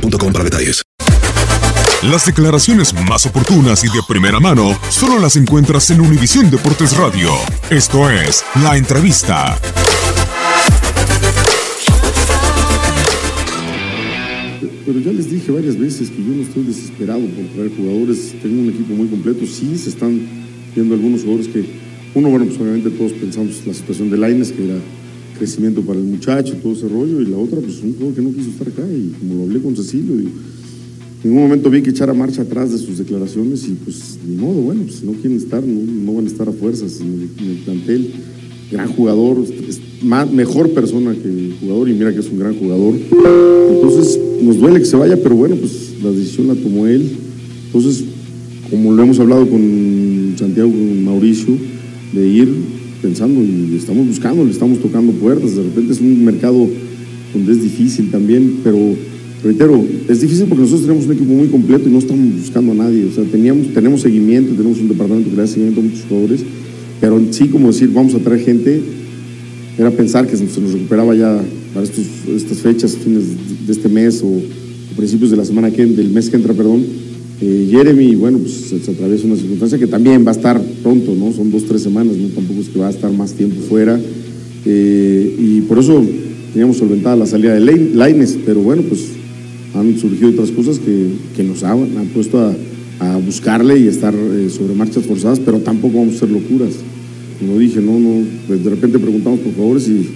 para detalles. Las declaraciones más oportunas y de primera mano solo las encuentras en Univisión Deportes Radio. Esto es La Entrevista. Pero ya les dije varias veces que yo no estoy desesperado por traer jugadores. Tengo un equipo muy completo. Sí, se están viendo algunos jugadores que, uno, bueno, pues obviamente todos pensamos la situación de Laines, que era crecimiento para el muchacho, todo ese rollo, y la otra, pues un jugador que no quiso estar acá. Y como lo hablé con Cecilio, digo, en un momento vi que echara marcha atrás de sus declaraciones y pues ni modo, bueno, pues no quieren estar, no, van a estar a fuerzas en el, plantel. Gran jugador, más, mejor persona que el jugador y mira que es un gran jugador. Entonces nos duele que se vaya, pero bueno, pues la decisión la tomó él. Entonces, como lo hemos hablado con Santiago, Mauricio, de ir pensando y estamos buscando, le estamos tocando puertas. De repente es un mercado donde es difícil también, pero reitero, es difícil porque nosotros tenemos un equipo muy completo y no estamos buscando a nadie. O sea, teníamos, tenemos seguimiento, tenemos un departamento que le da seguimiento a muchos jugadores, pero sí, como decir, vamos a traer gente, era pensar que se nos recuperaba ya para estas fechas, fines de este mes o, o principios de la semana que del mes que entra, perdón. Eh, Jeremy, bueno, pues se, atraviesa una circunstancia que también va a estar pronto, ¿no? Son dos, tres semanas, ¿no? Tampoco es que va a estar más tiempo fuera. Eh, y por eso teníamos solventada la salida de Laines, pero bueno, pues han surgido otras cosas que, que nos han, puesto a, a buscarle y estar eh, sobre marchas forzadas, pero tampoco vamos a hacer locuras. Como dije, no, no, pues de repente preguntamos por favores y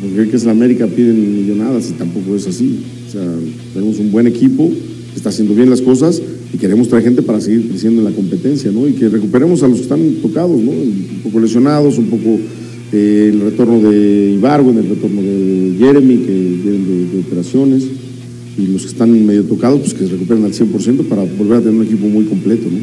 porque que es la América piden millonadas y tampoco es así. O sea, tenemos un buen equipo está haciendo bien las cosas y queremos traer gente para seguir creciendo en la competencia, ¿no? Y que recuperemos a los que están tocados, ¿no? Un poco lesionados, un poco eh, el retorno de Ibargo, el retorno de Jeremy, que vienen de, de operaciones, y los que están medio tocados, pues que se recuperen al 100% para volver a tener un equipo muy completo, ¿no?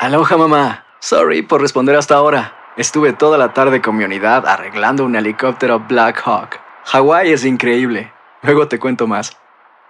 Aloha mamá. Sorry por responder hasta ahora. Estuve toda la tarde con mi unidad arreglando un helicóptero Black Hawk. Hawái es increíble. Luego te cuento más.